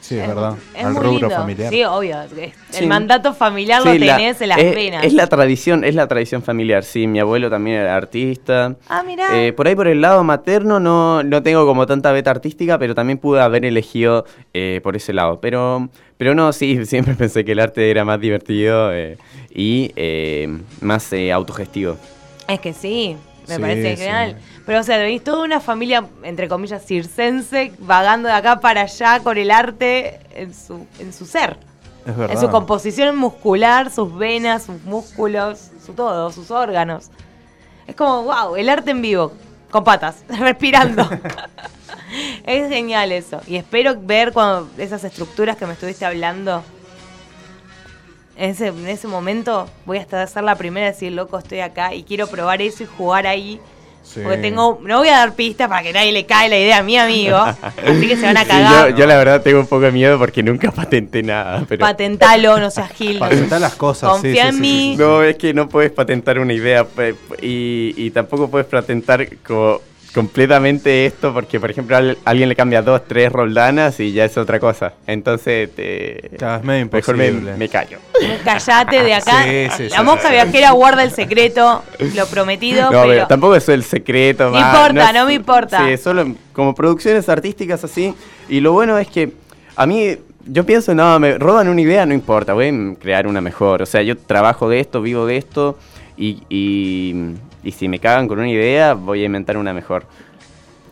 Sí, es verdad. Es Al muy rubro lindo. familiar. Sí, obvio. El Sí. mandato familiar Sí, lo la- tenés en las es, venas. es la tradición, es la tradición familiar, sí, mi abuelo también era artista. Ah, mirá. Eh, por ahí por el lado materno no, no tengo como tanta beta artística, pero también pude haber elegido eh, por ese lado. Pero, pero no, sí, siempre pensé que el arte era más divertido eh, y eh, más eh, autogestivo. Es que sí, me Sí, parece sí. genial. Pero, o sea, venís toda una familia, entre comillas, circense, vagando de acá para allá con el arte en su, en su ser. Es En verdad. su composición muscular, sus venas, sus músculos, su todo, sus órganos. Es como, wow, el arte en vivo, con patas, respirando. es genial eso. Y espero ver cuando esas estructuras que me estuviste hablando. En ese, en ese momento voy hasta a ser la primera a decir, loco, estoy acá y quiero probar eso y jugar ahí. Sí. Porque tengo, no voy a dar pistas para que nadie le cae la idea a mi amigo. así que se van a Sí, cagar. yo, yo la verdad tengo un poco de miedo porque nunca patenté nada. Pero... Patentalo, no seas gil. Patentá las cosas, sí, Confía sí, en sí, mí. No, es que no puedes patentar una idea y, y tampoco puedes patentar como completamente esto porque, por ejemplo, al- alguien le cambia dos, tres roldanas y ya es otra cosa. Entonces, te, es medio mejor me, callo. Callate de acá. Sí, sí, la sí, mosca sí, viajera guarda el secreto, lo prometido, No, pero, pero, tampoco es el secreto. No importa, es- no me importa. Sí, solo como producciones artísticas así. Y lo bueno es que a mí, yo pienso, no, me roban una idea, no importa, voy a crear una mejor. O sea, yo trabajo de esto, vivo de esto. Y, y, y si me cagan con una idea, voy a inventar una mejor.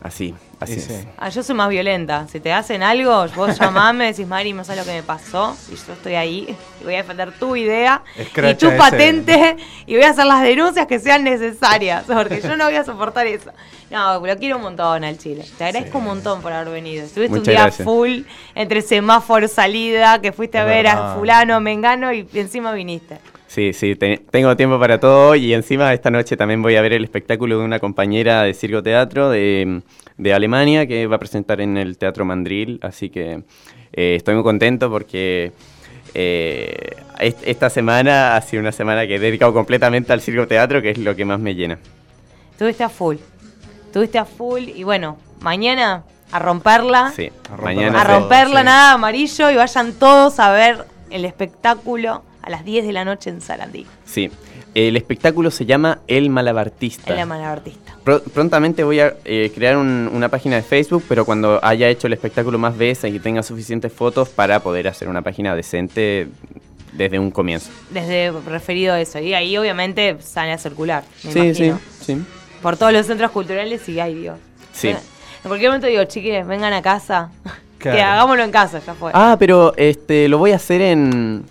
Así, así Y es. sí. Ah, yo soy más violenta. Si te hacen algo, vos llamame, decís, Mari, no sabes lo que me pasó. Y yo estoy ahí y voy a defender tu idea y Escracha tu ese. patente y voy a hacer las denuncias que sean necesarias. Porque yo no voy a soportar eso. No, lo quiero un montón al Chile. Te agradezco un montón por haber venido. Estuviste un día gracias. full entre semáforo, salida, que fuiste a ver a fulano, mengano y encima viniste. Sí, sí, te- tengo tiempo para todo y encima esta noche también voy a ver el espectáculo de una compañera de Circo Teatro de, de Alemania que va a presentar en el Teatro Mandril, así que eh, estoy muy contento porque eh, est- esta semana ha sido una semana que he dedicado completamente al Circo Teatro, que es lo que más me llena. Estuviste a full. Estuviste a full y bueno, mañana a romperla. Sí, romperla mañana A romperla nada amarillo y vayan todos a ver el espectáculo a las 10 de la noche en Sarandí. Sí, el espectáculo se llama El Malabartista. En la malabartista. Pro- prontamente voy a eh, crear un- una página de Facebook, pero cuando haya hecho el espectáculo más veces y tenga suficientes fotos para poder hacer una página decente desde un comienzo. Desde referido a eso. Y ahí obviamente sale a circular. Me Sí, imagino. sí, sí. Por todos los centros culturales y ay Dios. Sí. Venga- En cualquier momento digo, chiques, vengan a casa. Claro. Que hagámoslo en casa, ya fue. Ah, pero este lo voy a hacer en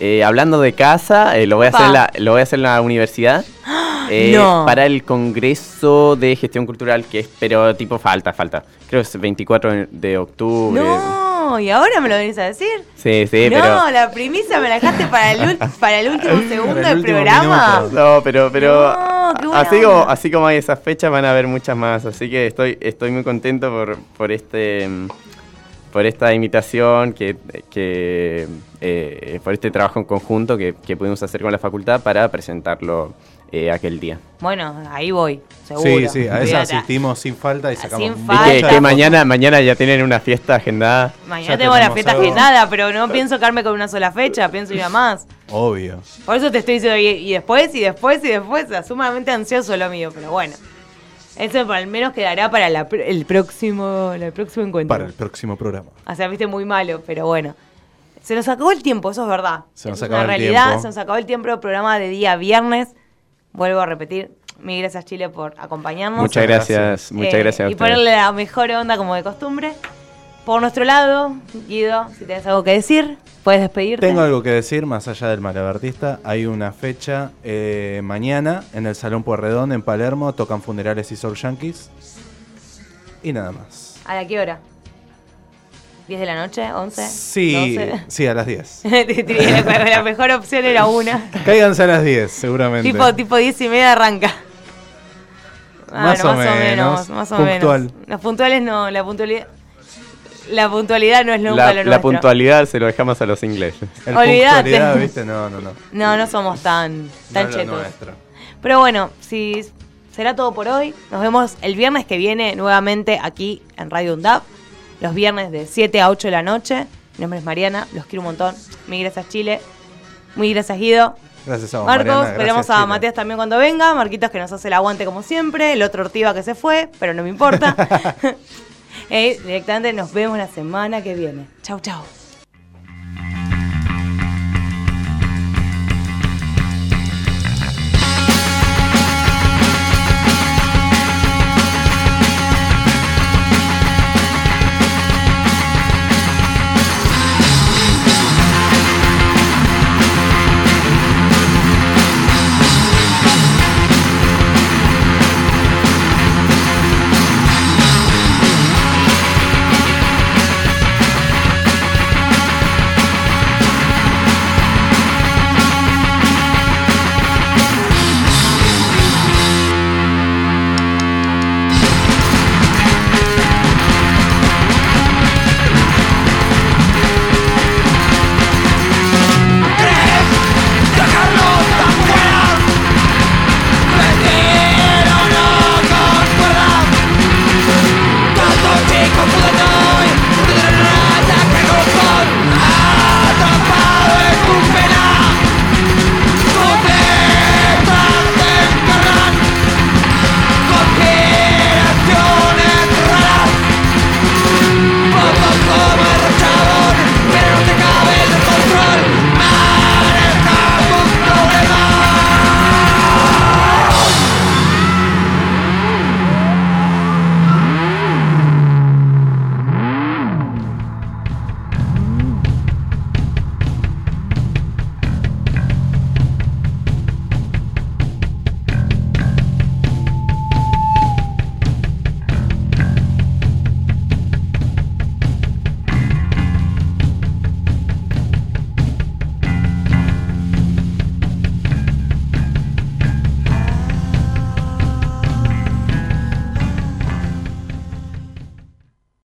eh, hablando de casa, eh, lo voy a hacer en la, lo voy a hacer en la universidad. eh, No. Para el Congreso de Gestión Cultural, que es, pero tipo falta, falta. Creo que es 24 de octubre. No, y ahora me lo venís a decir. Sí, sí, no, pero. la primicia me la dejaste para el, ul- para el último segundo el del programa. minuto. No, pero, pero No, así, como, así como hay esas fechas, van a haber muchas más. Así que estoy, estoy muy contento por, por este mm, por esta invitación, que, que eh, por este trabajo en conjunto que, que pudimos hacer con la facultad para presentarlo eh, aquel día. Bueno, ahí voy, seguro. Sí, sí, a esa Olvídate. asistimos sin falta y sacamos Sin Y que, mañana, mañana ya tienen una fiesta agendada. Mañana Ya tengo la fiesta algo. agendada, pero no pienso quedarme con una sola fecha, pienso ir a más. Obvio. Por eso te estoy diciendo, y, y después, y después, y después, o sea, sumamente ansioso lo mío, pero bueno. Eso al menos quedará para la el próximo el próximo encuentro. Para el próximo programa. O sea, viste muy malo, pero bueno. Se nos acabó el tiempo, eso es verdad. Se nos acabó el realidad, tiempo. se nos acabó el tiempo del programa de día viernes. Vuelvo a repetir, mil gracias Chile por acompañarnos. Muchas gracias, muchas Eh, gracias a Y ponerle la mejor onda como de costumbre. Por nuestro lado, Guido, si tienes algo que decir, puedes despedirte. Tengo algo que decir, más allá del malabartista. Hay una fecha eh, mañana en el Salón Puerredón en Palermo. Tocan funerales y Soul Yankees. Y nada más. ¿A la qué hora? ¿10 de la noche? ¿11? Sí, 12? sí, a las 10. la, mejor opción era una. Cáiganse a las 10, seguramente. Tipo, tipo 10 y media arranca. Ah, Más bueno, o menos. Más o Puntual. menos. Las puntuales no, la puntualidad. La puntualidad no es nunca La, lo la nuestro. puntualidad se lo dejamos a los ingleses. El Olvídate. No, no, no. No, no somos tan, No chetos. Pero bueno, si será todo por hoy. Nos vemos el viernes que viene nuevamente aquí en Radio UNDAP. Los viernes de 7 a 8 de la noche. Mi nombre es Mariana, los quiero un montón. Muy gracias Chile. Muy gracias Guido. Gracias a vos, Marcos, Mariana, esperamos gracias, a Chile. Matías también cuando venga. Marquitos que nos hace el aguante como siempre. El otro Ortiva que se fue, pero no me importa. Directamente nos vemos la semana que viene. Chau, chau.